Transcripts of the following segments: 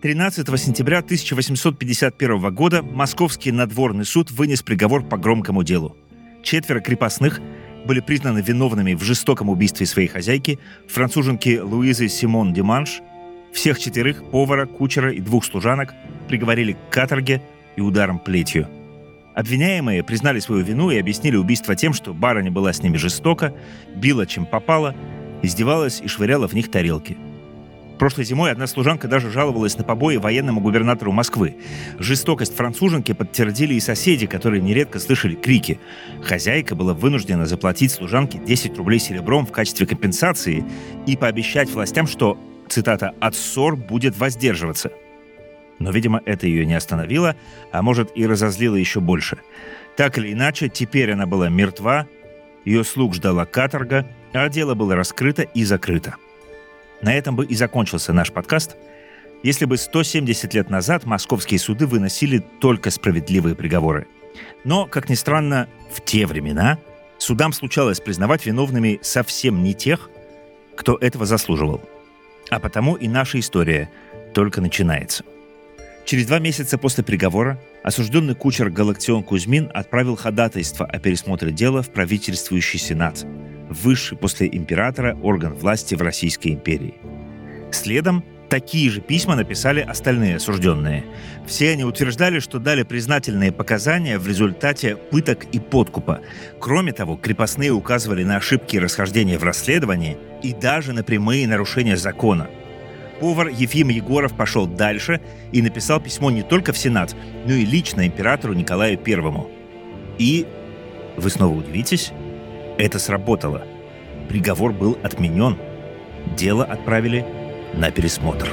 13 сентября 1851 года Московский надворный суд вынес приговор по громкому делу. Четверо крепостных были признаны виновными в жестоком убийстве своей хозяйки, француженки Луизы Симон Диманш. Всех четверых, повара, кучера и двух служанок, приговорили к каторге и ударом плетью. Обвиняемые признали свою вину и объяснили убийство тем, что барыня была с ними жестока, била чем попала, издевалась и швыряла в них тарелки – Прошлой зимой одна служанка даже жаловалась на побои военному губернатору Москвы. Жестокость француженки подтвердили и соседи, которые нередко слышали крики. Хозяйка была вынуждена заплатить служанке 10 рублей серебром в качестве компенсации и пообещать властям, что, цитата, «от ссор будет воздерживаться». Но, видимо, это ее не остановило, а может и разозлило еще больше. Так или иначе, теперь она была мертва, ее слуг ждала каторга, а дело было раскрыто и закрыто. На этом бы и закончился наш подкаст, если бы 170 лет назад московские суды выносили только справедливые приговоры. Но, как ни странно, в те времена судам случалось признавать виновными совсем не тех, кто этого заслуживал. А потому и наша история только начинается. Через два месяца после приговора осужденный кучер Галактион Кузьмин отправил ходатайство о пересмотре дела в правительствующий сенат – высший после императора орган власти в Российской империи. Следом такие же письма написали остальные осужденные. Все они утверждали, что дали признательные показания в результате пыток и подкупа. Кроме того, крепостные указывали на ошибки и расхождения в расследовании и даже на прямые нарушения закона. Повар Ефим Егоров пошел дальше и написал письмо не только в Сенат, но и лично императору Николаю Первому. И, вы снова удивитесь, это сработало. Приговор был отменен. Дело отправили на пересмотр.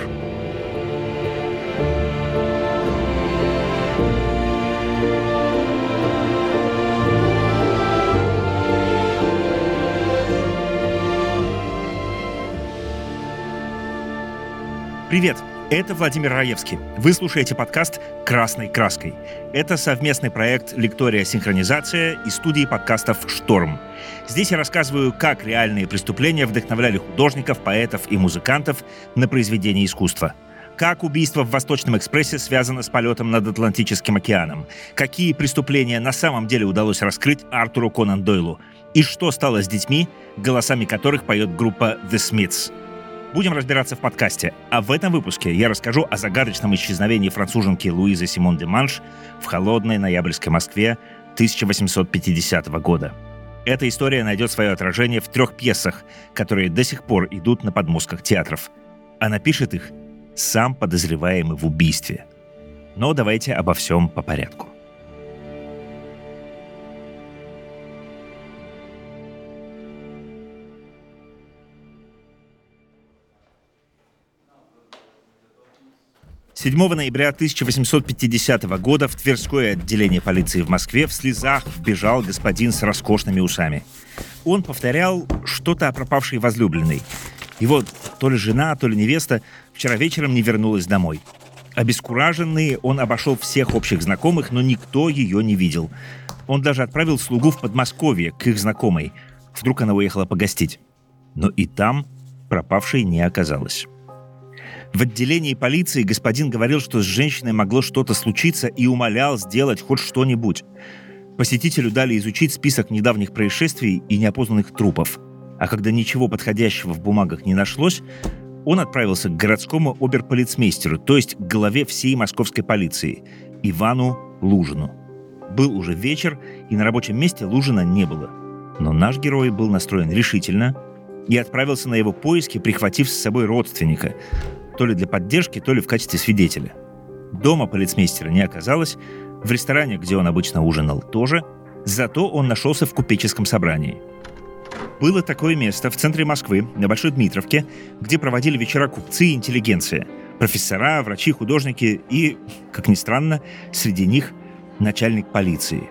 Привет! Это Владимир Раевский. Вы слушаете подкаст «Красной краской». Это совместный проект «Лектория синхронизация» и студии подкастов «Шторм». Здесь я рассказываю, как реальные преступления вдохновляли художников, поэтов и музыкантов на произведение искусства. Как убийство в Восточном экспрессе связано с полетом над Атлантическим океаном? Какие преступления на самом деле удалось раскрыть Артуру Конан Дойлу? И что стало с детьми, голосами которых поет группа The Smiths? Будем разбираться в подкасте. А в этом выпуске я расскажу о загадочном исчезновении француженки Луизы Симон де Манш в холодной ноябрьской Москве 1850 года. Эта история найдет свое отражение в трех пьесах, которые до сих пор идут на подмостках театров. А напишет их сам подозреваемый в убийстве. Но давайте обо всем по порядку. 7 ноября 1850 года в Тверское отделение полиции в Москве в слезах вбежал господин с роскошными усами. Он повторял что-то о пропавшей возлюбленной. Его то ли жена, то ли невеста вчера вечером не вернулась домой. Обескураженный, он обошел всех общих знакомых, но никто ее не видел. Он даже отправил слугу в Подмосковье к их знакомой. Вдруг она уехала погостить. Но и там пропавшей не оказалось. В отделении полиции господин говорил, что с женщиной могло что-то случиться и умолял сделать хоть что-нибудь. Посетителю дали изучить список недавних происшествий и неопознанных трупов. А когда ничего подходящего в бумагах не нашлось, он отправился к городскому оберполицмейстеру, то есть к главе всей московской полиции, Ивану Лужину. Был уже вечер, и на рабочем месте Лужина не было. Но наш герой был настроен решительно и отправился на его поиски, прихватив с собой родственника, то ли для поддержки, то ли в качестве свидетеля. Дома полицмейстера не оказалось, в ресторане, где он обычно ужинал, тоже, зато он нашелся в купеческом собрании. Было такое место в центре Москвы, на Большой Дмитровке, где проводили вечера купцы и интеллигенция, профессора, врачи, художники и, как ни странно, среди них начальник полиции.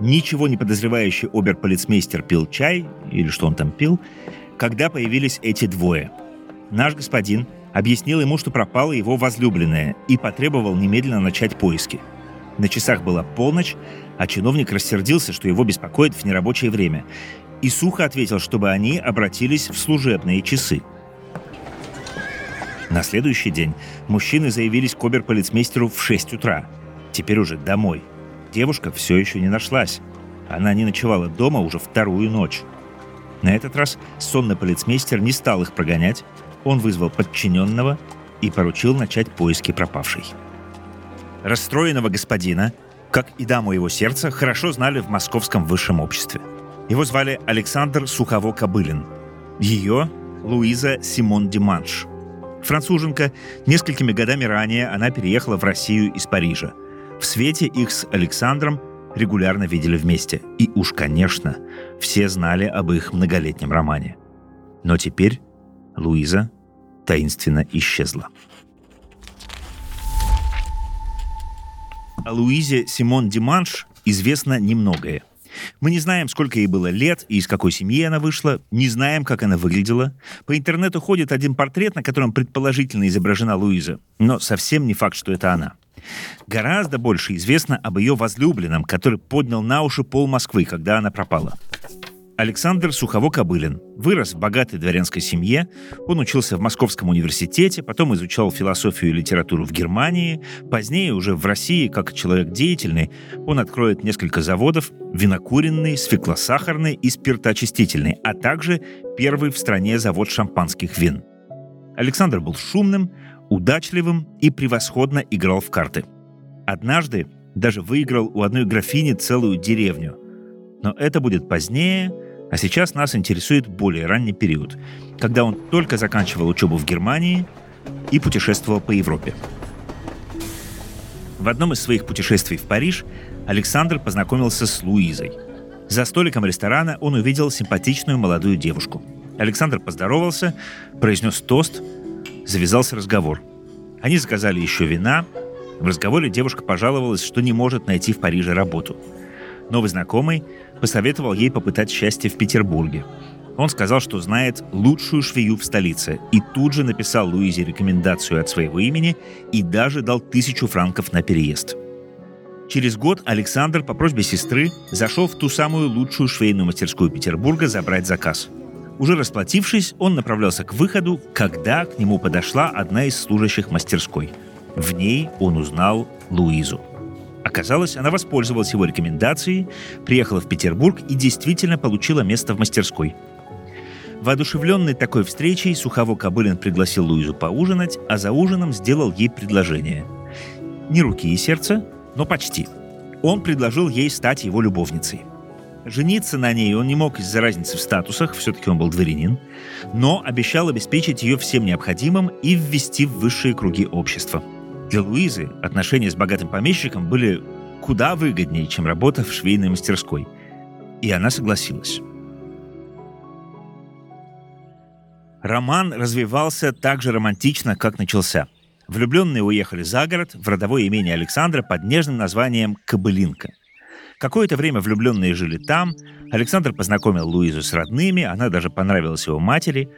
Ничего не подозревающий оберполицмейстер пил чай, или что он там пил, когда появились эти двое. Наш господин объяснил ему, что пропала его возлюбленная, и потребовал немедленно начать поиски. На часах была полночь, а чиновник рассердился, что его беспокоит в нерабочее время, и сухо ответил, чтобы они обратились в служебные часы. На следующий день мужчины заявились к оберполицмейстеру в 6 утра. Теперь уже домой. Девушка все еще не нашлась. Она не ночевала дома уже вторую ночь. На этот раз сонный полицмейстер не стал их прогонять. Он вызвал подчиненного и поручил начать поиски пропавшей. Расстроенного господина, как и даму его сердца, хорошо знали в московском высшем обществе. Его звали Александр Сухово-Кобылин. Ее – Луиза Симон Диманш. Француженка, несколькими годами ранее она переехала в Россию из Парижа. В свете их с Александром регулярно видели вместе. И уж, конечно, все знали об их многолетнем романе. Но теперь Луиза таинственно исчезла. О Луизе Симон Диманш известно немногое. Мы не знаем, сколько ей было лет и из какой семьи она вышла, не знаем, как она выглядела. По интернету ходит один портрет, на котором предположительно изображена Луиза, но совсем не факт, что это она. Гораздо больше известно об ее возлюбленном, который поднял на уши пол Москвы, когда она пропала. Александр Сухово-Кобылин вырос в богатой дворянской семье. Он учился в Московском университете, потом изучал философию и литературу в Германии. Позднее, уже в России, как человек деятельный, он откроет несколько заводов – винокуренный, свеклосахарный и спиртоочистительный, а также первый в стране завод шампанских вин. Александр был шумным, удачливым и превосходно играл в карты. Однажды даже выиграл у одной графини целую деревню. Но это будет позднее – а сейчас нас интересует более ранний период, когда он только заканчивал учебу в Германии и путешествовал по Европе. В одном из своих путешествий в Париж Александр познакомился с Луизой. За столиком ресторана он увидел симпатичную молодую девушку. Александр поздоровался, произнес тост, завязался разговор. Они заказали еще вина. В разговоре девушка пожаловалась, что не может найти в Париже работу. Новый знакомый посоветовал ей попытать счастье в Петербурге. Он сказал, что знает лучшую швею в столице, и тут же написал Луизе рекомендацию от своего имени и даже дал тысячу франков на переезд. Через год Александр по просьбе сестры зашел в ту самую лучшую швейную мастерскую Петербурга забрать заказ. Уже расплатившись, он направлялся к выходу, когда к нему подошла одна из служащих мастерской. В ней он узнал Луизу. Оказалось, она воспользовалась его рекомендацией, приехала в Петербург и действительно получила место в мастерской. Воодушевленный такой встречей, Сухово Кобылин пригласил Луизу поужинать, а за ужином сделал ей предложение. Не руки и сердце, но почти. Он предложил ей стать его любовницей. Жениться на ней он не мог из-за разницы в статусах, все-таки он был дворянин, но обещал обеспечить ее всем необходимым и ввести в высшие круги общества – для Луизы отношения с богатым помещиком были куда выгоднее, чем работа в швейной мастерской. И она согласилась. Роман развивался так же романтично, как начался. Влюбленные уехали за город, в родовое имение Александра под нежным названием Кобылинка. Какое-то время влюбленные жили там, Александр познакомил Луизу с родными, она даже понравилась его матери.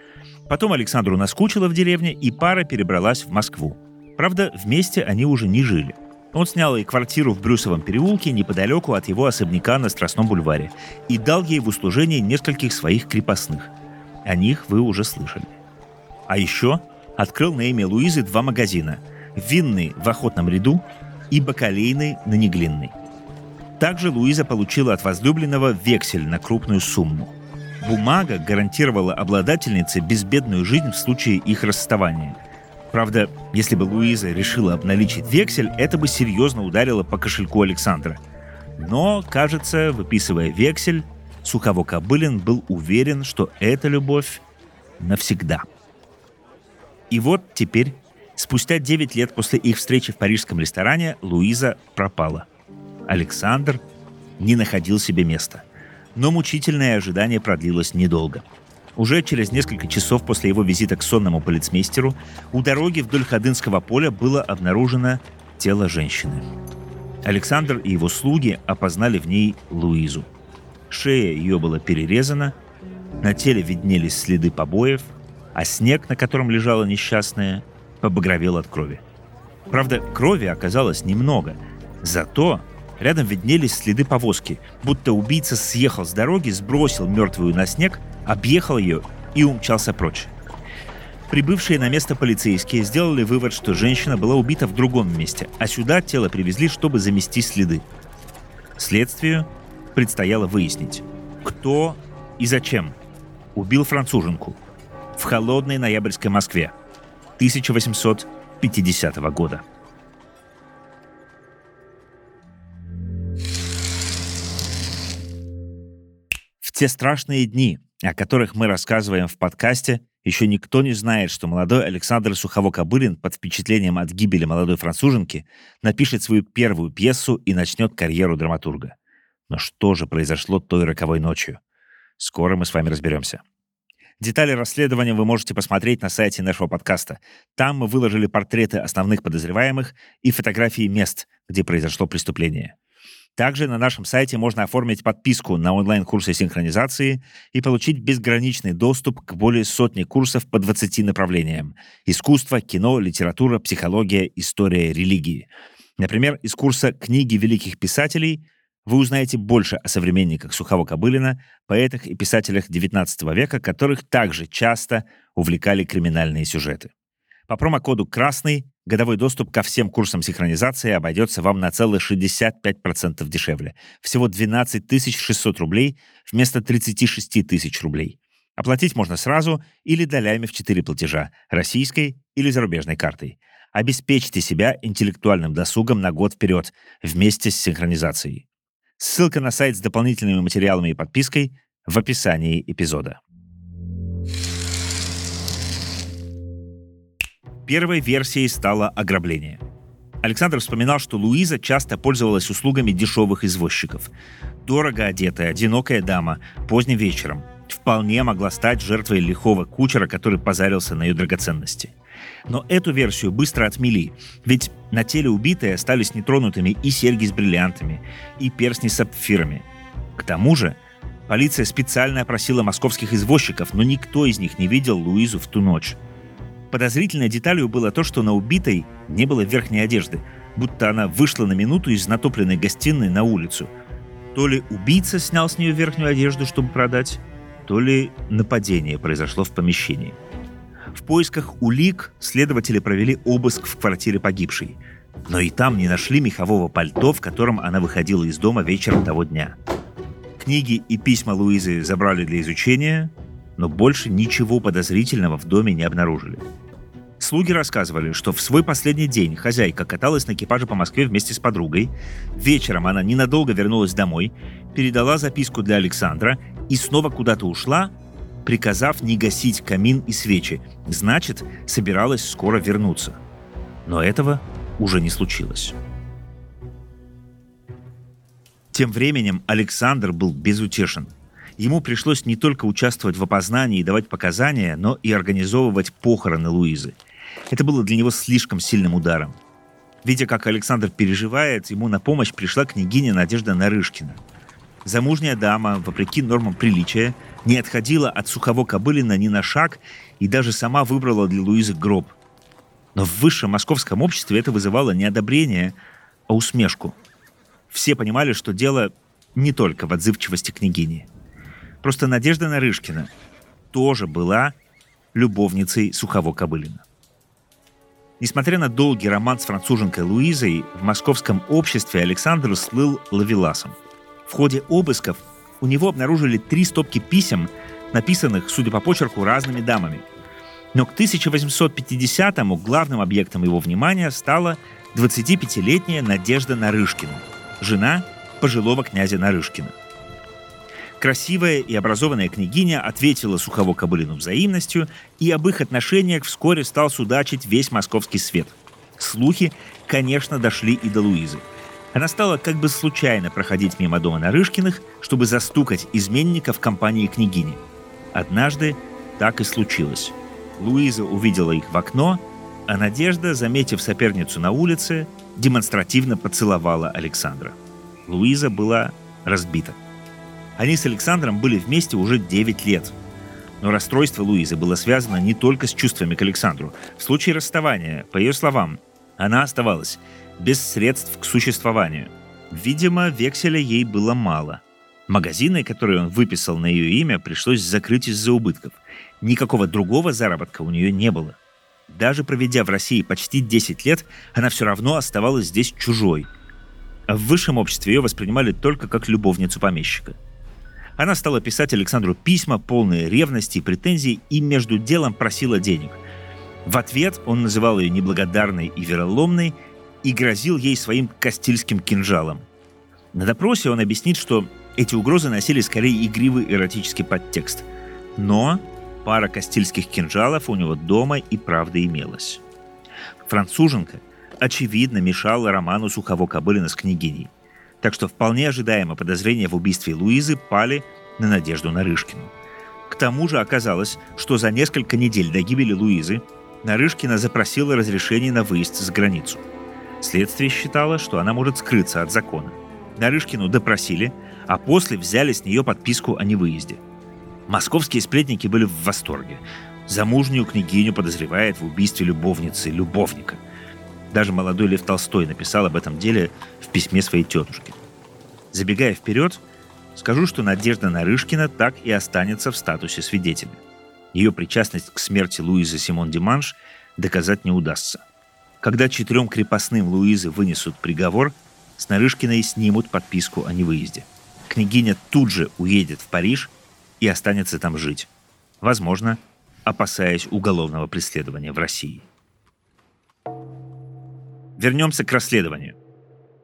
Потом Александру наскучило в деревне, и пара перебралась в Москву. Правда, вместе они уже не жили. Он снял ей квартиру в Брюсовом переулке неподалеку от его особняка на Страстном бульваре и дал ей в услужение нескольких своих крепостных. О них вы уже слышали. А еще открыл на имя Луизы два магазина – винный в Охотном ряду и бакалейный на Неглинной. Также Луиза получила от возлюбленного вексель на крупную сумму. Бумага гарантировала обладательнице безбедную жизнь в случае их расставания – Правда, если бы Луиза решила обналичить вексель, это бы серьезно ударило по кошельку Александра. Но, кажется, выписывая вексель, Сухово-Кобылин был уверен, что эта любовь навсегда. И вот теперь, спустя 9 лет после их встречи в парижском ресторане, Луиза пропала. Александр не находил себе места. Но мучительное ожидание продлилось недолго – уже через несколько часов после его визита к сонному полицмейстеру у дороги вдоль Ходынского поля было обнаружено тело женщины. Александр и его слуги опознали в ней Луизу. Шея ее была перерезана, на теле виднелись следы побоев, а снег, на котором лежала несчастная, побагровел от крови. Правда, крови оказалось немного, зато рядом виднелись следы повозки, будто убийца съехал с дороги, сбросил мертвую на снег объехал ее и умчался прочь. Прибывшие на место полицейские сделали вывод, что женщина была убита в другом месте, а сюда тело привезли, чтобы замести следы. Следствию предстояло выяснить, кто и зачем убил француженку в холодной ноябрьской Москве 1850 года. В те страшные дни, о которых мы рассказываем в подкасте, еще никто не знает, что молодой Александр Сухово-Кобылин под впечатлением от гибели молодой француженки напишет свою первую пьесу и начнет карьеру драматурга. Но что же произошло той роковой ночью? Скоро мы с вами разберемся. Детали расследования вы можете посмотреть на сайте нашего подкаста. Там мы выложили портреты основных подозреваемых и фотографии мест, где произошло преступление. Также на нашем сайте можно оформить подписку на онлайн-курсы синхронизации и получить безграничный доступ к более сотни курсов по 20 направлениям. Искусство, кино, литература, психология, история, религии. Например, из курса «Книги великих писателей» вы узнаете больше о современниках Сухого-Кобылина, поэтах и писателях XIX века, которых также часто увлекали криминальные сюжеты. По промокоду «Красный» годовой доступ ко всем курсам синхронизации обойдется вам на целых 65% дешевле. Всего 12 600 рублей вместо 36 тысяч рублей. Оплатить можно сразу или долями в 4 платежа – российской или зарубежной картой. Обеспечьте себя интеллектуальным досугом на год вперед вместе с синхронизацией. Ссылка на сайт с дополнительными материалами и подпиской в описании эпизода. Первой версией стало ограбление. Александр вспоминал, что Луиза часто пользовалась услугами дешевых извозчиков. Дорого одетая, одинокая дама, поздним вечером вполне могла стать жертвой лихого кучера, который позарился на ее драгоценности. Но эту версию быстро отмели, ведь на теле убитой остались нетронутыми и серьги с бриллиантами, и перстни с сапфирами. К тому же, полиция специально опросила московских извозчиков, но никто из них не видел Луизу в ту ночь. Подозрительной деталью было то, что на убитой не было верхней одежды, будто она вышла на минуту из натопленной гостиной на улицу. То ли убийца снял с нее верхнюю одежду, чтобы продать, то ли нападение произошло в помещении. В поисках улик следователи провели обыск в квартире погибшей. Но и там не нашли мехового пальто, в котором она выходила из дома вечером того дня. Книги и письма Луизы забрали для изучения, но больше ничего подозрительного в доме не обнаружили. Слуги рассказывали, что в свой последний день хозяйка каталась на экипаже по Москве вместе с подругой. Вечером она ненадолго вернулась домой, передала записку для Александра и снова куда-то ушла, приказав не гасить камин и свечи. Значит, собиралась скоро вернуться. Но этого уже не случилось. Тем временем Александр был безутешен – Ему пришлось не только участвовать в опознании и давать показания, но и организовывать похороны Луизы. Это было для него слишком сильным ударом. Видя, как Александр переживает, ему на помощь пришла княгиня Надежда Нарышкина. Замужняя дама, вопреки нормам приличия, не отходила от сухого Кобылина ни на шаг и даже сама выбрала для Луизы гроб. Но в высшем московском обществе это вызывало не одобрение, а усмешку. Все понимали, что дело не только в отзывчивости княгини – Просто Надежда Нарышкина тоже была любовницей Сухого Кобылина. Несмотря на долгий роман с француженкой Луизой, в московском обществе Александр слыл лавеласом. В ходе обысков у него обнаружили три стопки писем, написанных, судя по почерку, разными дамами. Но к 1850-му главным объектом его внимания стала 25-летняя Надежда Нарышкина, жена пожилого князя Нарышкина. Красивая и образованная княгиня ответила Сухово Кобылину взаимностью, и об их отношениях вскоре стал судачить весь московский свет. Слухи, конечно, дошли и до Луизы. Она стала как бы случайно проходить мимо дома Нарышкиных, чтобы застукать изменника в компании княгини. Однажды так и случилось. Луиза увидела их в окно, а Надежда, заметив соперницу на улице, демонстративно поцеловала Александра. Луиза была разбита. Они с Александром были вместе уже 9 лет. Но расстройство Луизы было связано не только с чувствами к Александру. В случае расставания, по ее словам, она оставалась без средств к существованию. Видимо, векселя ей было мало. Магазины, которые он выписал на ее имя, пришлось закрыть из-за убытков. Никакого другого заработка у нее не было. Даже проведя в России почти 10 лет, она все равно оставалась здесь чужой. А в высшем обществе ее воспринимали только как любовницу помещика. Она стала писать Александру письма, полные ревности и претензий, и между делом просила денег. В ответ он называл ее неблагодарной и вероломной и грозил ей своим кастильским кинжалом. На допросе он объяснит, что эти угрозы носили скорее игривый эротический подтекст. Но пара кастильских кинжалов у него дома и правда имелась. Француженка, очевидно, мешала роману Сухово-Кобылина с княгиней. Так что вполне ожидаемо подозрения в убийстве Луизы пали на Надежду Нарышкину. К тому же оказалось, что за несколько недель до гибели Луизы Нарышкина запросила разрешение на выезд за границу. Следствие считало, что она может скрыться от закона. Нарышкину допросили, а после взяли с нее подписку о невыезде. Московские сплетники были в восторге. Замужнюю княгиню подозревает в убийстве любовницы любовника. Даже молодой Лев Толстой написал об этом деле в письме своей тетушке. Забегая вперед, скажу, что Надежда Нарышкина так и останется в статусе свидетеля. Ее причастность к смерти Луизы Симон Диманш доказать не удастся. Когда четырем крепостным Луизы вынесут приговор – с Нарышкиной снимут подписку о невыезде. Княгиня тут же уедет в Париж и останется там жить. Возможно, опасаясь уголовного преследования в России. Вернемся к расследованию.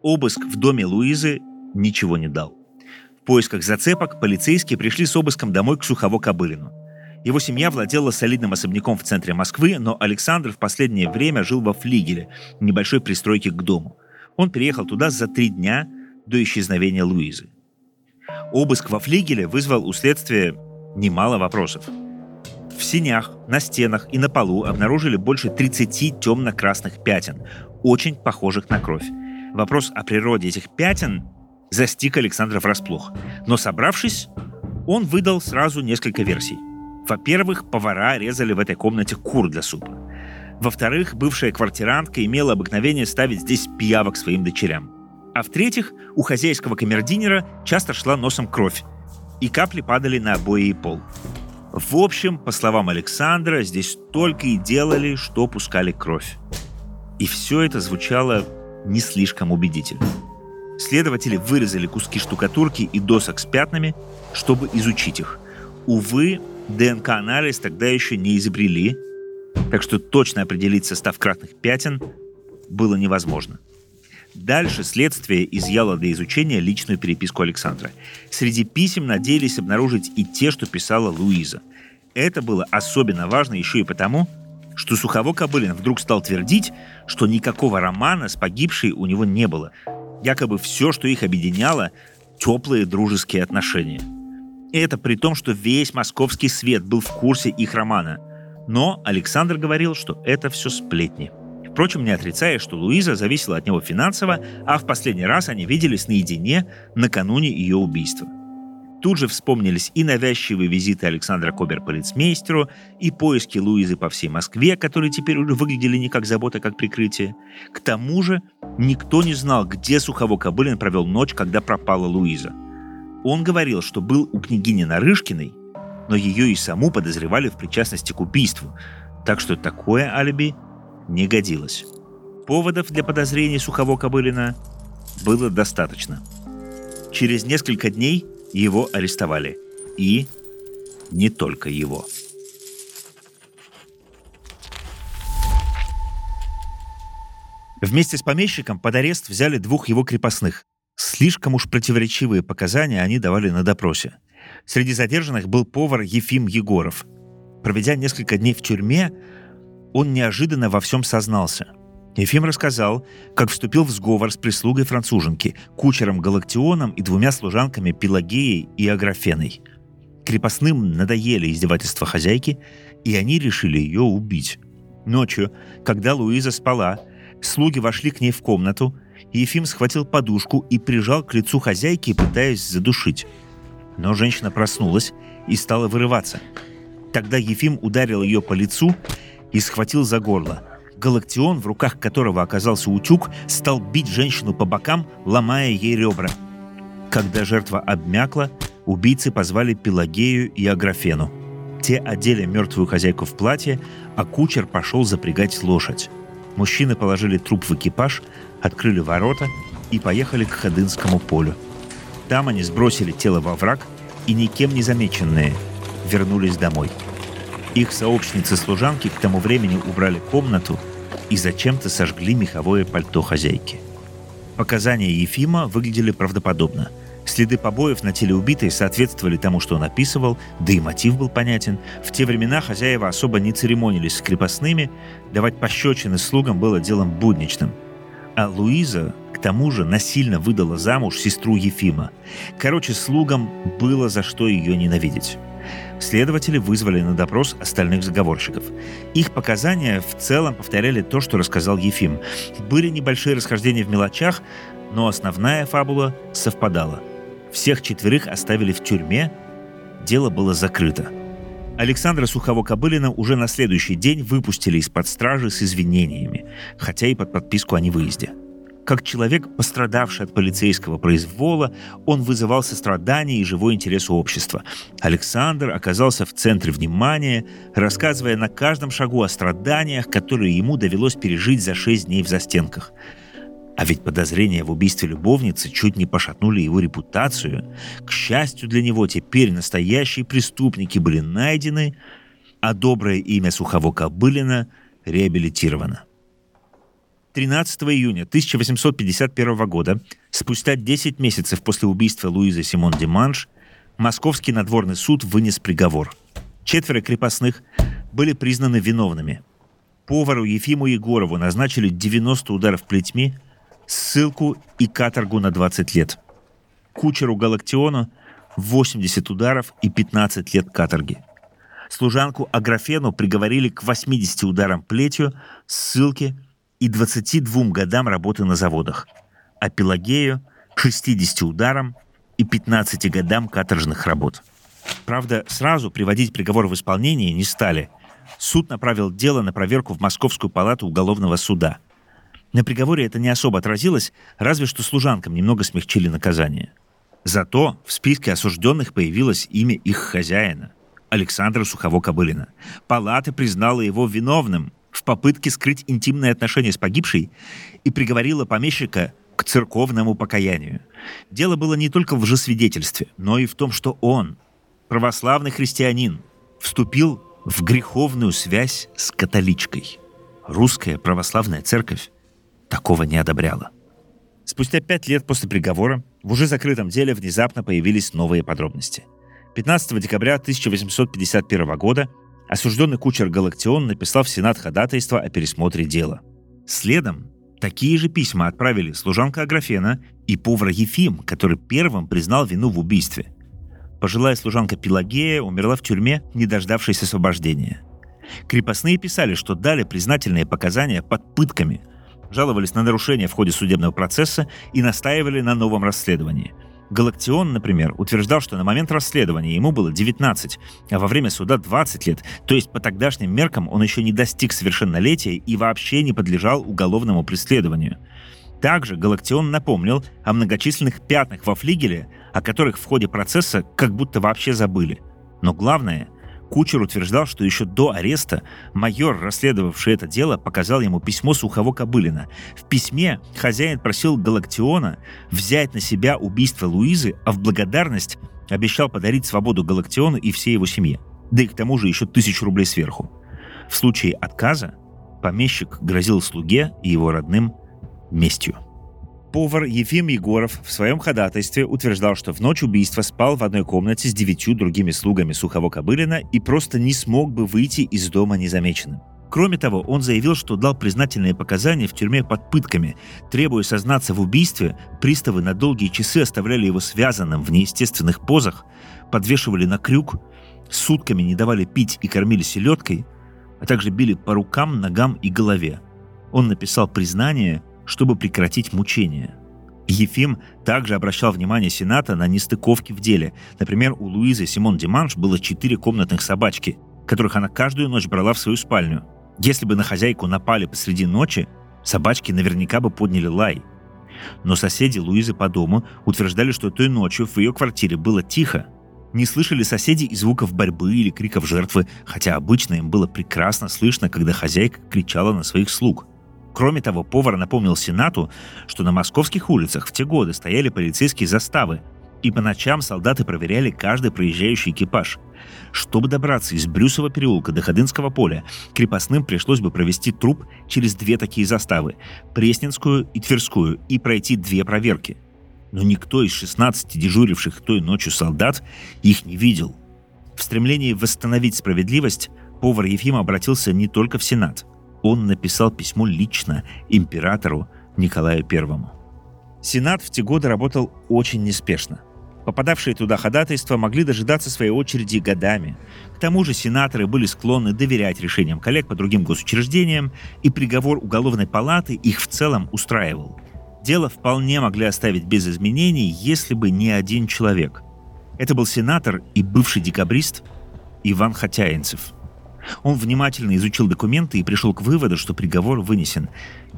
Обыск в доме Луизы ничего не дал. В поисках зацепок полицейские пришли с обыском домой к Сухово-Кобылину. Его семья владела солидным особняком в центре Москвы, но Александр в последнее время жил во флигеле, небольшой пристройке к дому – он переехал туда за три дня до исчезновения Луизы. Обыск во флигеле вызвал у следствия немало вопросов. В синях, на стенах и на полу обнаружили больше 30 темно-красных пятен, очень похожих на кровь. Вопрос о природе этих пятен застиг Александра врасплох. Но собравшись, он выдал сразу несколько версий. Во-первых, повара резали в этой комнате кур для супа. Во-вторых, бывшая квартирантка имела обыкновение ставить здесь пиявок своим дочерям. А в-третьих, у хозяйского камердинера часто шла носом кровь, и капли падали на обои и пол. В общем, по словам Александра, здесь только и делали, что пускали кровь. И все это звучало не слишком убедительно. Следователи вырезали куски штукатурки и досок с пятнами, чтобы изучить их. Увы, ДНК-анализ тогда еще не изобрели, так что точно определить состав красных пятен было невозможно. Дальше следствие изъяло для изучения личную переписку Александра. Среди писем надеялись обнаружить и те, что писала Луиза. Это было особенно важно еще и потому, что Сухово Кобылин вдруг стал твердить, что никакого романа с погибшей у него не было. Якобы все, что их объединяло, теплые дружеские отношения. И это при том, что весь московский свет был в курсе их романа – но Александр говорил, что это все сплетни. Впрочем, не отрицая, что Луиза зависела от него финансово, а в последний раз они виделись наедине накануне ее убийства. Тут же вспомнились и навязчивые визиты Александра Кобер полицмейстеру, и поиски Луизы по всей Москве, которые теперь уже выглядели не как забота, а как прикрытие. К тому же никто не знал, где Сухово Кобылин провел ночь, когда пропала Луиза. Он говорил, что был у княгини Нарышкиной – но ее и саму подозревали в причастности к убийству, так что такое алиби не годилось. Поводов для подозрений Сухово Кобылина было достаточно. Через несколько дней его арестовали. И не только его. Вместе с помещиком под арест взяли двух его крепостных. Слишком уж противоречивые показания они давали на допросе. Среди задержанных был повар Ефим Егоров. Проведя несколько дней в тюрьме, он неожиданно во всем сознался. Ефим рассказал, как вступил в сговор с прислугой француженки, кучером Галактионом и двумя служанками Пелагеей и Аграфеной. Крепостным надоели издевательства хозяйки, и они решили ее убить. Ночью, когда Луиза спала, слуги вошли к ней в комнату, и Ефим схватил подушку и прижал к лицу хозяйки, пытаясь задушить. Но женщина проснулась и стала вырываться. Тогда Ефим ударил ее по лицу и схватил за горло. Галактион, в руках которого оказался утюг, стал бить женщину по бокам, ломая ей ребра. Когда жертва обмякла, убийцы позвали Пелагею и Аграфену. Те одели мертвую хозяйку в платье, а кучер пошел запрягать лошадь. Мужчины положили труп в экипаж, открыли ворота и поехали к Ходынскому полю. Там они сбросили тело во враг и никем не замеченные вернулись домой. Их сообщницы-служанки к тому времени убрали комнату и зачем-то сожгли меховое пальто хозяйки. Показания Ефима выглядели правдоподобно. Следы побоев на теле убитой соответствовали тому, что он описывал, да и мотив был понятен. В те времена хозяева особо не церемонились с крепостными, давать пощечины слугам было делом будничным. А Луиза, к тому же, насильно выдала замуж сестру Ефима. Короче, слугам было за что ее ненавидеть. Следователи вызвали на допрос остальных заговорщиков. Их показания в целом повторяли то, что рассказал Ефим. Были небольшие расхождения в мелочах, но основная фабула совпадала. Всех четверых оставили в тюрьме, дело было закрыто. Александра Сухово-Кобылина уже на следующий день выпустили из-под стражи с извинениями, хотя и под подписку о невыезде – как человек, пострадавший от полицейского произвола, он вызывал сострадание и живой интерес у общества. Александр оказался в центре внимания, рассказывая на каждом шагу о страданиях, которые ему довелось пережить за шесть дней в застенках. А ведь подозрения в убийстве любовницы чуть не пошатнули его репутацию. К счастью для него, теперь настоящие преступники были найдены, а доброе имя Сухово Кобылина реабилитировано. 13 июня 1851 года, спустя 10 месяцев после убийства Луизы Симон Диманш, Московский надворный суд вынес приговор. Четверо крепостных были признаны виновными. Повару Ефиму Егорову назначили 90 ударов плетьми, ссылку и каторгу на 20 лет. Кучеру Галактиону 80 ударов и 15 лет каторги. Служанку Аграфену приговорили к 80 ударам плетью, ссылке и 22 годам работы на заводах, а Пелагею — 60 ударам и 15 годам каторжных работ. Правда, сразу приводить приговор в исполнение не стали. Суд направил дело на проверку в Московскую палату уголовного суда. На приговоре это не особо отразилось, разве что служанкам немного смягчили наказание. Зато в списке осужденных появилось имя их хозяина — Александра Сухово-Кобылина. Палата признала его виновным, в попытке скрыть интимные отношения с погибшей и приговорила помещика к церковному покаянию. Дело было не только в лжесвидетельстве, но и в том, что он, православный христианин, вступил в греховную связь с католичкой. Русская православная церковь такого не одобряла. Спустя пять лет после приговора в уже закрытом деле внезапно появились новые подробности. 15 декабря 1851 года Осужденный кучер Галактион написал в Сенат ходатайство о пересмотре дела. Следом такие же письма отправили служанка Аграфена и повар Ефим, который первым признал вину в убийстве. Пожилая служанка Пелагея умерла в тюрьме, не дождавшись освобождения. Крепостные писали, что дали признательные показания под пытками, жаловались на нарушения в ходе судебного процесса и настаивали на новом расследовании – Галактион, например, утверждал, что на момент расследования ему было 19, а во время суда 20 лет, то есть по тогдашним меркам он еще не достиг совершеннолетия и вообще не подлежал уголовному преследованию. Также Галактион напомнил о многочисленных пятнах во флигеле, о которых в ходе процесса как будто вообще забыли. Но главное, Кучер утверждал, что еще до ареста майор, расследовавший это дело, показал ему письмо Сухого Кобылина. В письме хозяин просил Галактиона взять на себя убийство Луизы, а в благодарность обещал подарить свободу Галактиону и всей его семье. Да и к тому же еще тысячу рублей сверху. В случае отказа помещик грозил слуге и его родным местью. Повар Ефим Егоров в своем ходатайстве утверждал, что в ночь убийства спал в одной комнате с девятью другими слугами Сухого Кобылина и просто не смог бы выйти из дома незамеченным. Кроме того, он заявил, что дал признательные показания в тюрьме под пытками. Требуя сознаться в убийстве, приставы на долгие часы оставляли его связанным в неестественных позах, подвешивали на крюк, сутками не давали пить и кормили селедкой, а также били по рукам, ногам и голове. Он написал признание – чтобы прекратить мучения. Ефим также обращал внимание Сената на нестыковки в деле. Например, у Луизы Симон Диманш было четыре комнатных собачки, которых она каждую ночь брала в свою спальню. Если бы на хозяйку напали посреди ночи, собачки наверняка бы подняли лай. Но соседи Луизы по дому утверждали, что той ночью в ее квартире было тихо. Не слышали соседи и звуков борьбы или криков жертвы, хотя обычно им было прекрасно слышно, когда хозяйка кричала на своих слуг. Кроме того, повар напомнил Сенату, что на московских улицах в те годы стояли полицейские заставы, и по ночам солдаты проверяли каждый проезжающий экипаж. Чтобы добраться из Брюсова переулка до Ходынского поля, крепостным пришлось бы провести труп через две такие заставы – Пресненскую и Тверскую, и пройти две проверки. Но никто из 16 дежуривших той ночью солдат их не видел. В стремлении восстановить справедливость повар Ефим обратился не только в Сенат. Он написал письмо лично императору Николаю Первому. Сенат в те годы работал очень неспешно. Попадавшие туда ходатайства могли дожидаться своей очереди годами. К тому же сенаторы были склонны доверять решениям коллег по другим госучреждениям, и приговор уголовной палаты их в целом устраивал. Дело вполне могли оставить без изменений, если бы не один человек. Это был сенатор и бывший декабрист Иван Хотяинцев. Он внимательно изучил документы и пришел к выводу, что приговор вынесен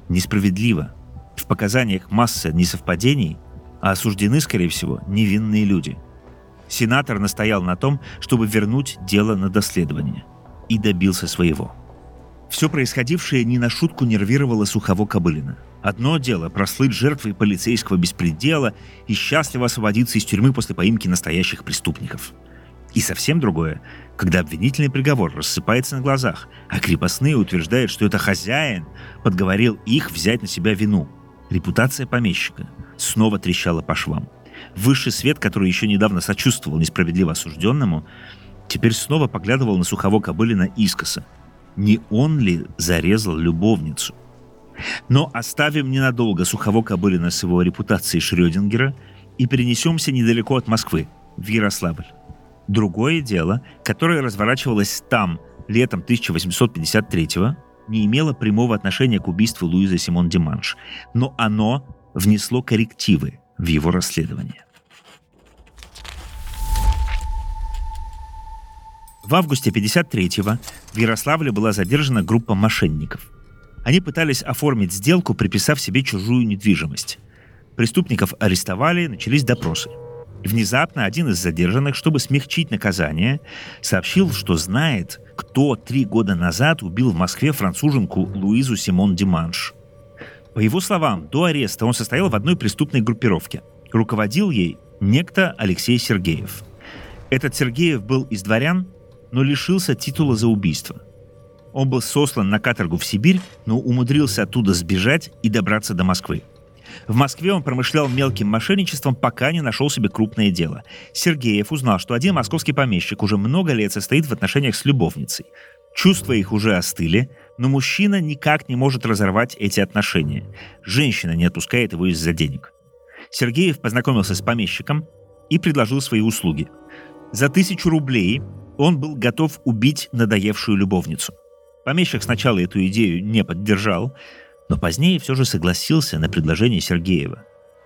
несправедливо. В показаниях масса несовпадений – а осуждены, скорее всего, невинные люди. Сенатор настоял на том, чтобы вернуть дело на доследование. И добился своего. Все происходившее не на шутку нервировало Сухово Кобылина. Одно дело – прослыть жертвой полицейского беспредела и счастливо освободиться из тюрьмы после поимки настоящих преступников. И совсем другое, когда обвинительный приговор рассыпается на глазах, а крепостные утверждают, что это хозяин подговорил их взять на себя вину. Репутация помещика – снова трещала по швам. Высший свет, который еще недавно сочувствовал несправедливо осужденному, теперь снова поглядывал на сухого Кобылина искоса. Не он ли зарезал любовницу? Но оставим ненадолго сухого Кобылина с его репутацией Шрёдингера и перенесемся недалеко от Москвы, в Ярославль. Другое дело, которое разворачивалось там летом 1853 не имело прямого отношения к убийству Луизы Симон Диманш, но оно внесло коррективы в его расследование. В августе 53-го в Ярославле была задержана группа мошенников. Они пытались оформить сделку, приписав себе чужую недвижимость. Преступников арестовали, начались допросы. Внезапно один из задержанных, чтобы смягчить наказание, сообщил, что знает, кто три года назад убил в Москве француженку Луизу Симон Диманш. По его словам, до ареста он состоял в одной преступной группировке. Руководил ей некто Алексей Сергеев. Этот Сергеев был из дворян, но лишился титула за убийство. Он был сослан на каторгу в Сибирь, но умудрился оттуда сбежать и добраться до Москвы. В Москве он промышлял мелким мошенничеством, пока не нашел себе крупное дело. Сергеев узнал, что один московский помещик уже много лет состоит в отношениях с любовницей. Чувства их уже остыли, но мужчина никак не может разорвать эти отношения. Женщина не отпускает его из-за денег. Сергеев познакомился с помещиком и предложил свои услуги. За тысячу рублей он был готов убить надоевшую любовницу. Помещик сначала эту идею не поддержал, но позднее все же согласился на предложение Сергеева.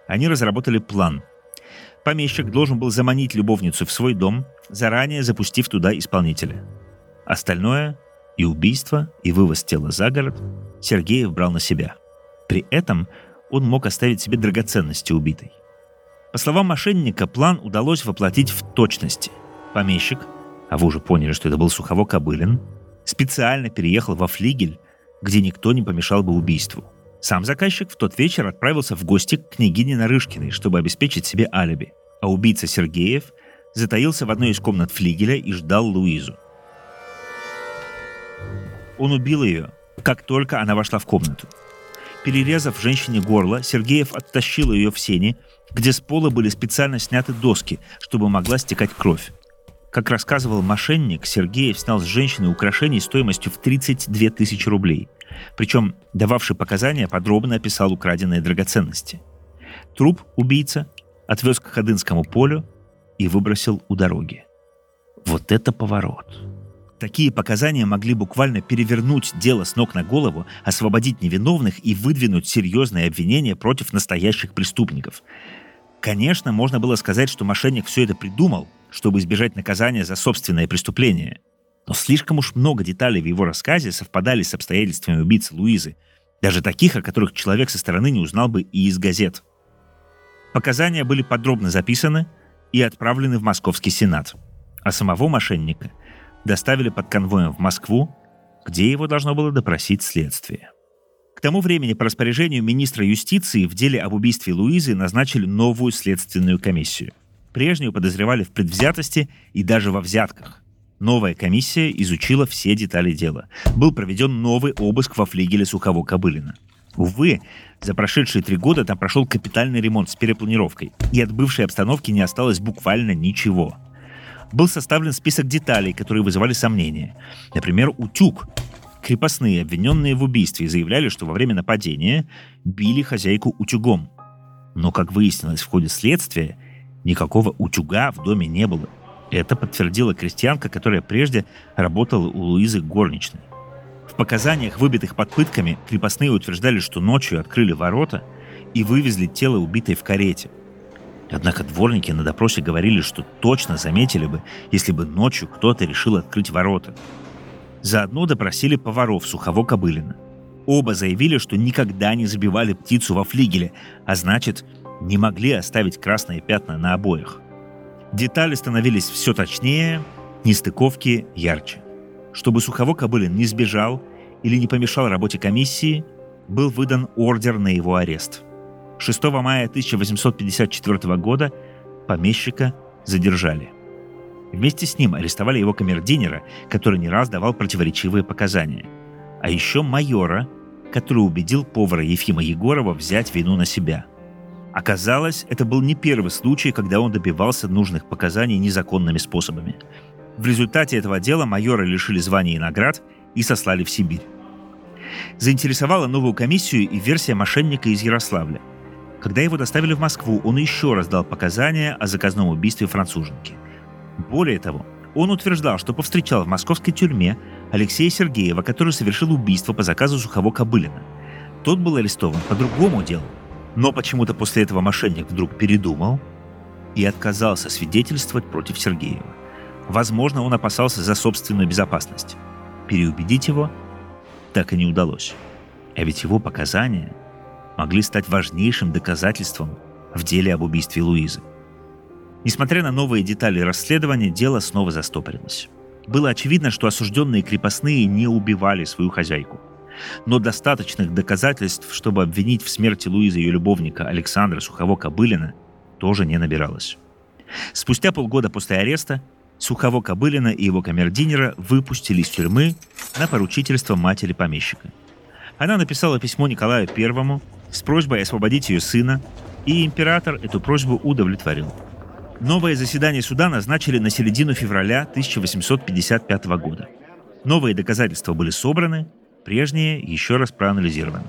Они разработали план. Помещик должен был заманить любовницу в свой дом, заранее запустив туда исполнителя. Остальное и убийство, и вывоз тела за город Сергеев брал на себя. При этом он мог оставить себе драгоценности убитой. По словам мошенника, план удалось воплотить в точности. Помещик, а вы уже поняли, что это был Сухово Кобылин, специально переехал во флигель, где никто не помешал бы убийству. Сам заказчик в тот вечер отправился в гости к княгине Нарышкиной, чтобы обеспечить себе алиби, а убийца Сергеев затаился в одной из комнат флигеля и ждал Луизу. Он убил ее, как только она вошла в комнату. Перерезав женщине горло, Сергеев оттащил ее в сени, где с пола были специально сняты доски, чтобы могла стекать кровь. Как рассказывал мошенник, Сергеев снял с женщины украшений стоимостью в 32 тысячи рублей. Причем, дававший показания, подробно описал украденные драгоценности. Труп убийца отвез к Ходынскому полю и выбросил у дороги. Вот это поворот! Такие показания могли буквально перевернуть дело с ног на голову, освободить невиновных и выдвинуть серьезные обвинения против настоящих преступников. Конечно, можно было сказать, что мошенник все это придумал, чтобы избежать наказания за собственное преступление. Но слишком уж много деталей в его рассказе совпадали с обстоятельствами убийцы Луизы. Даже таких, о которых человек со стороны не узнал бы и из газет. Показания были подробно записаны и отправлены в Московский Сенат, а самого мошенника доставили под конвоем в Москву, где его должно было допросить следствие. К тому времени по распоряжению министра юстиции в деле об убийстве Луизы назначили новую следственную комиссию. Прежнюю подозревали в предвзятости и даже во взятках. Новая комиссия изучила все детали дела. Был проведен новый обыск во флигеле Сухово-Кобылина. Увы, за прошедшие три года там прошел капитальный ремонт с перепланировкой, и от бывшей обстановки не осталось буквально ничего. Был составлен список деталей, которые вызывали сомнения. Например, утюг. Крепостные, обвиненные в убийстве, заявляли, что во время нападения били хозяйку утюгом. Но, как выяснилось в ходе следствия, Никакого утюга в доме не было. Это подтвердила крестьянка, которая прежде работала у Луизы горничной. В показаниях, выбитых под пытками, крепостные утверждали, что ночью открыли ворота и вывезли тело убитой в карете. Однако дворники на допросе говорили, что точно заметили бы, если бы ночью кто-то решил открыть ворота. Заодно допросили поваров Сухого Кобылина. Оба заявили, что никогда не забивали птицу во флигеле, а значит, не могли оставить красные пятна на обоях. Детали становились все точнее, нестыковки ярче. Чтобы Сухово Кобылин не сбежал или не помешал работе комиссии, был выдан ордер на его арест. 6 мая 1854 года помещика задержали. Вместе с ним арестовали его камердинера, который не раз давал противоречивые показания. А еще майора, который убедил повара Ефима Егорова взять вину на себя – Оказалось, это был не первый случай, когда он добивался нужных показаний незаконными способами. В результате этого дела майора лишили звания и наград и сослали в Сибирь. Заинтересовала новую комиссию и версия мошенника из Ярославля. Когда его доставили в Москву, он еще раз дал показания о заказном убийстве француженки. Более того, он утверждал, что повстречал в московской тюрьме Алексея Сергеева, который совершил убийство по заказу Сухого Кобылина. Тот был арестован по другому делу, но почему-то после этого мошенник вдруг передумал и отказался свидетельствовать против Сергеева. Возможно, он опасался за собственную безопасность. Переубедить его так и не удалось. А ведь его показания могли стать важнейшим доказательством в деле об убийстве Луизы. Несмотря на новые детали расследования, дело снова застопорилось. Было очевидно, что осужденные крепостные не убивали свою хозяйку – но достаточных доказательств, чтобы обвинить в смерти Луизы ее любовника Александра Сухово-Кобылина, тоже не набиралось. Спустя полгода после ареста Сухово-Кобылина и его камердинера выпустили из тюрьмы на поручительство матери помещика. Она написала письмо Николаю I с просьбой освободить ее сына, и император эту просьбу удовлетворил. Новое заседание суда назначили на середину февраля 1855 года. Новые доказательства были собраны, Прежнее еще раз проанализировано.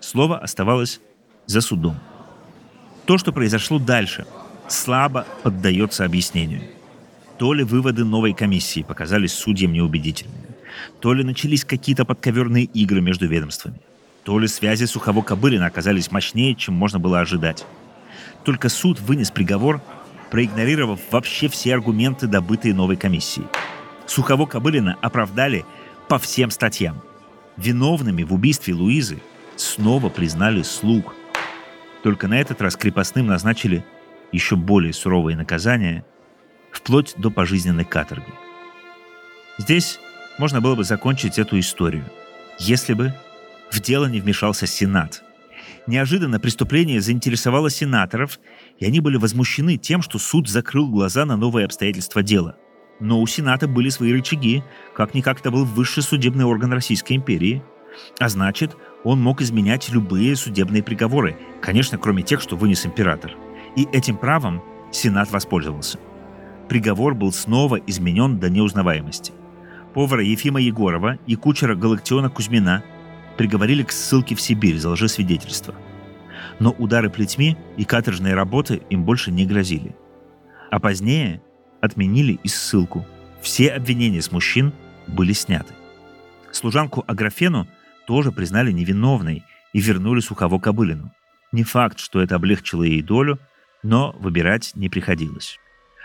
Слово оставалось за судом. То, что произошло дальше, слабо поддается объяснению. То ли выводы новой комиссии показались судьям неубедительными, то ли начались какие-то подковерные игры между ведомствами, то ли связи Сухово-Кобылина оказались мощнее, чем можно было ожидать. Только суд вынес приговор, проигнорировав вообще все аргументы, добытые новой комиссией. Сухово-Кобылина оправдали по всем статьям – Виновными в убийстве Луизы снова признали слуг. Только на этот раз крепостным назначили еще более суровые наказания, вплоть до пожизненной каторги. Здесь можно было бы закончить эту историю, если бы в дело не вмешался Сенат. Неожиданно преступление заинтересовало сенаторов, и они были возмущены тем, что суд закрыл глаза на новые обстоятельства дела – но у Сената были свои рычаги, как-никак это был высший судебный орган Российской империи. А значит, он мог изменять любые судебные приговоры, конечно, кроме тех, что вынес император. И этим правом Сенат воспользовался. Приговор был снова изменен до неузнаваемости. Повара Ефима Егорова и кучера Галактиона Кузьмина приговорили к ссылке в Сибирь за лжесвидетельство. Но удары плетьми и каторжные работы им больше не грозили. А позднее отменили и ссылку. Все обвинения с мужчин были сняты. Служанку Аграфену тоже признали невиновной и вернули Сухово Кобылину. Не факт, что это облегчило ей долю, но выбирать не приходилось.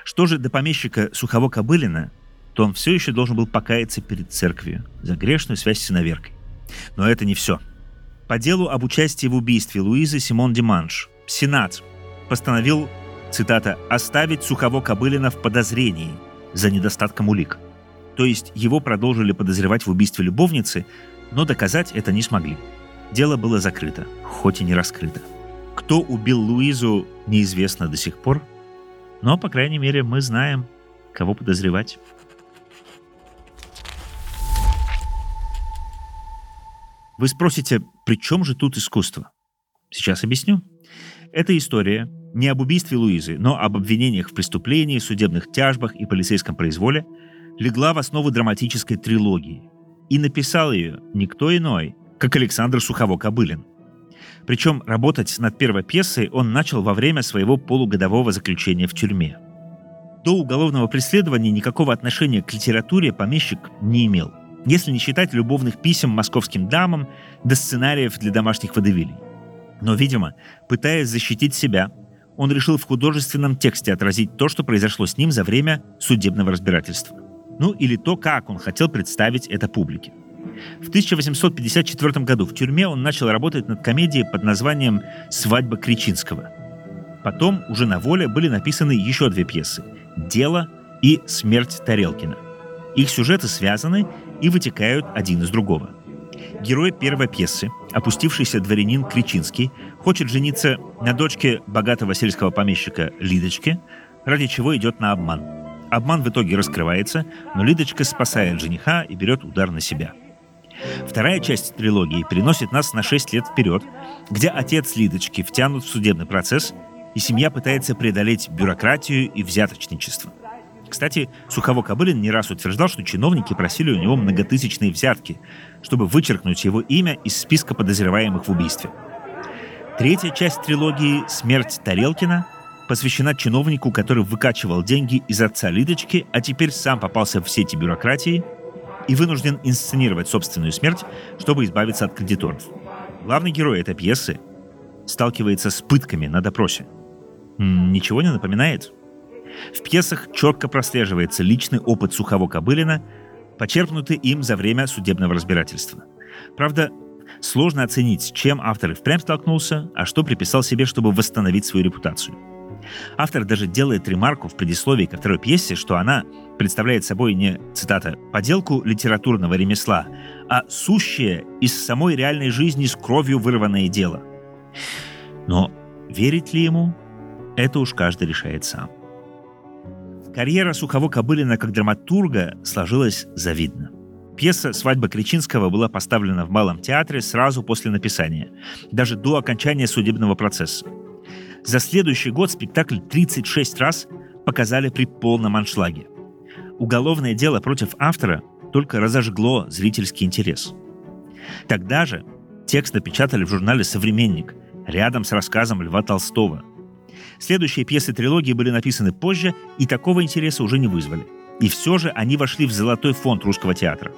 Что же до помещика Сухово Кобылина, то он все еще должен был покаяться перед церковью за грешную связь с иноверкой. Но это не все. По делу об участии в убийстве Луизы Симон Диманш Сенат постановил, цитата, «оставить Сухово Кобылина в подозрении за недостатком улик». То есть его продолжили подозревать в убийстве любовницы, но доказать это не смогли. Дело было закрыто, хоть и не раскрыто. Кто убил Луизу, неизвестно до сих пор, но, по крайней мере, мы знаем, кого подозревать. Вы спросите, при чем же тут искусство? Сейчас объясню. Эта история не об убийстве Луизы, но об обвинениях в преступлении, судебных тяжбах и полицейском произволе легла в основу драматической трилогии. И написал ее никто иной, как Александр Сухово-Кобылин. Причем работать над первой пьесой он начал во время своего полугодового заключения в тюрьме. До уголовного преследования никакого отношения к литературе помещик не имел, если не считать любовных писем московским дамам до сценариев для домашних водевилей. Но, видимо, пытаясь защитить себя, он решил в художественном тексте отразить то, что произошло с ним за время судебного разбирательства. Ну или то, как он хотел представить это публике. В 1854 году в тюрьме он начал работать над комедией под названием «Свадьба Кричинского». Потом, уже на воле, были написаны еще две пьесы «Дело» и «Смерть Тарелкина». Их сюжеты связаны и вытекают один из другого. Герой первой пьесы, опустившийся дворянин Кричинский, хочет жениться на дочке богатого сельского помещика Лидочки, ради чего идет на обман. Обман в итоге раскрывается, но Лидочка спасает жениха и берет удар на себя – Вторая часть трилогии переносит нас на 6 лет вперед, где отец Лидочки втянут в судебный процесс, и семья пытается преодолеть бюрократию и взяточничество. Кстати, Сухово-Кобылин не раз утверждал, что чиновники просили у него многотысячные взятки, чтобы вычеркнуть его имя из списка подозреваемых в убийстве. Третья часть трилогии «Смерть Тарелкина» посвящена чиновнику, который выкачивал деньги из отца Лидочки, а теперь сам попался в сети бюрократии – и вынужден инсценировать собственную смерть, чтобы избавиться от кредиторов. Главный герой этой пьесы сталкивается с пытками на допросе. Ничего не напоминает? В пьесах четко прослеживается личный опыт Сухого Кобылина, почерпнутый им за время судебного разбирательства. Правда, сложно оценить, с чем автор и впрямь столкнулся, а что приписал себе, чтобы восстановить свою репутацию. Автор даже делает ремарку в предисловии ко второй пьесе, что она представляет собой не, цитата, «поделку литературного ремесла», а сущее из самой реальной жизни с кровью вырванное дело. Но верить ли ему, это уж каждый решает сам. Карьера Сухово-Кобылина как драматурга сложилась завидно. Пьеса «Свадьба Кричинского» была поставлена в Малом театре сразу после написания, даже до окончания судебного процесса. За следующий год спектакль 36 раз показали при полном аншлаге. Уголовное дело против автора только разожгло зрительский интерес. Тогда же текст напечатали в журнале «Современник» рядом с рассказом Льва Толстого. Следующие пьесы трилогии были написаны позже и такого интереса уже не вызвали. И все же они вошли в золотой фонд русского театра.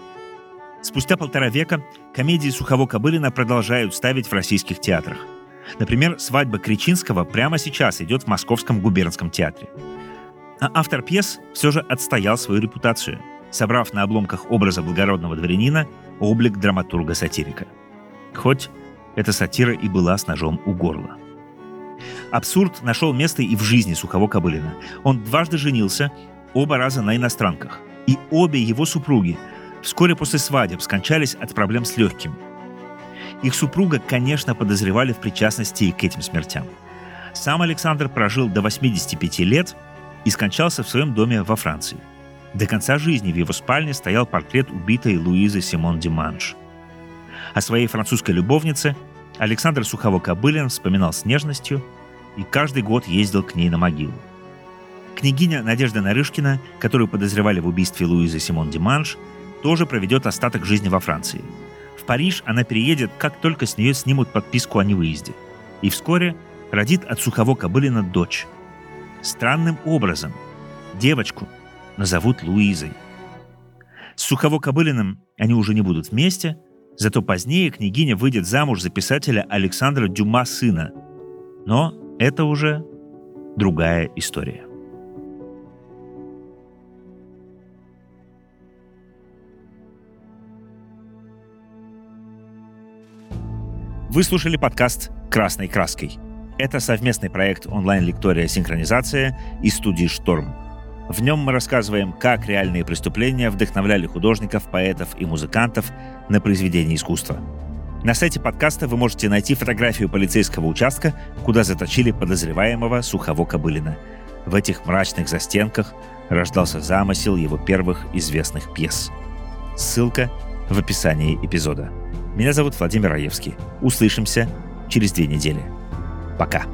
Спустя полтора века комедии Сухово-Кобылина продолжают ставить в российских театрах – Например, «Свадьба Кричинского» прямо сейчас идет в Московском губернском театре. А автор пьес все же отстоял свою репутацию, собрав на обломках образа благородного дворянина облик драматурга-сатирика. Хоть эта сатира и была с ножом у горла. Абсурд нашел место и в жизни Сухого Кобылина. Он дважды женился, оба раза на иностранках. И обе его супруги вскоре после свадеб скончались от проблем с легким – их супруга, конечно, подозревали в причастности и к этим смертям. Сам Александр прожил до 85 лет и скончался в своем доме во Франции. До конца жизни в его спальне стоял портрет убитой Луизы Симон Диманш. О своей французской любовнице Александр Сухово-Кобылин вспоминал с нежностью и каждый год ездил к ней на могилу. Княгиня Надежда Нарышкина, которую подозревали в убийстве Луизы Симон Диманш, тоже проведет остаток жизни во Франции – Париж она переедет, как только с нее снимут подписку о невыезде. И вскоре родит от Сухово Кобылина дочь. Странным образом девочку назовут Луизой. С Сухово Кобылиным они уже не будут вместе, зато позднее княгиня выйдет замуж за писателя Александра Дюма сына. Но это уже другая история. Вы слушали подкаст «Красной краской». Это совместный проект онлайн-лектория «Синхронизация» и студии «Шторм». В нем мы рассказываем, как реальные преступления вдохновляли художников, поэтов и музыкантов на произведение искусства. На сайте подкаста вы можете найти фотографию полицейского участка, куда заточили подозреваемого Сухово Кобылина. В этих мрачных застенках рождался замысел его первых известных пьес. Ссылка в описании эпизода. Меня зовут Владимир Раевский. Услышимся через две недели. Пока.